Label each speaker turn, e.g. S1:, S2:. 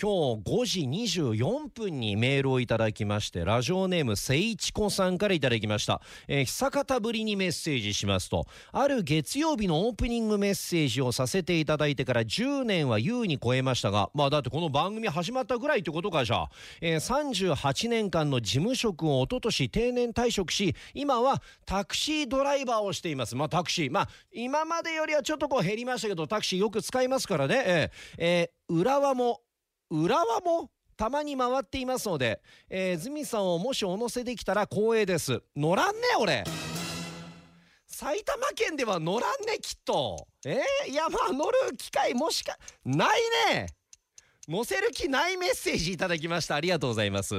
S1: 今日5時24分にメールをいただきましてラジオネームせいちこさんからいただきました、えー、久方ぶりにメッセージしますとある月曜日のオープニングメッセージをさせていただいてから10年は優に超えましたがまあだってこの番組始まったぐらいってことかじゃ。あ、えー、38年間の事務職を一昨年定年退職し今はタクシードライバーをしています。まあタクシー。まあ今までよりはちょっとこう減りましたけどタクシーよく使いますからね。えー、えー、浦和も浦和もたまに回っていますので、えー、ズミさんをもしお乗せできたら光栄です。乗らんね俺。埼玉県では乗らんねきっと。えー、いやまあ乗る機会もしかないね。乗せる気ないメッセージいただきました。ありがとうございます。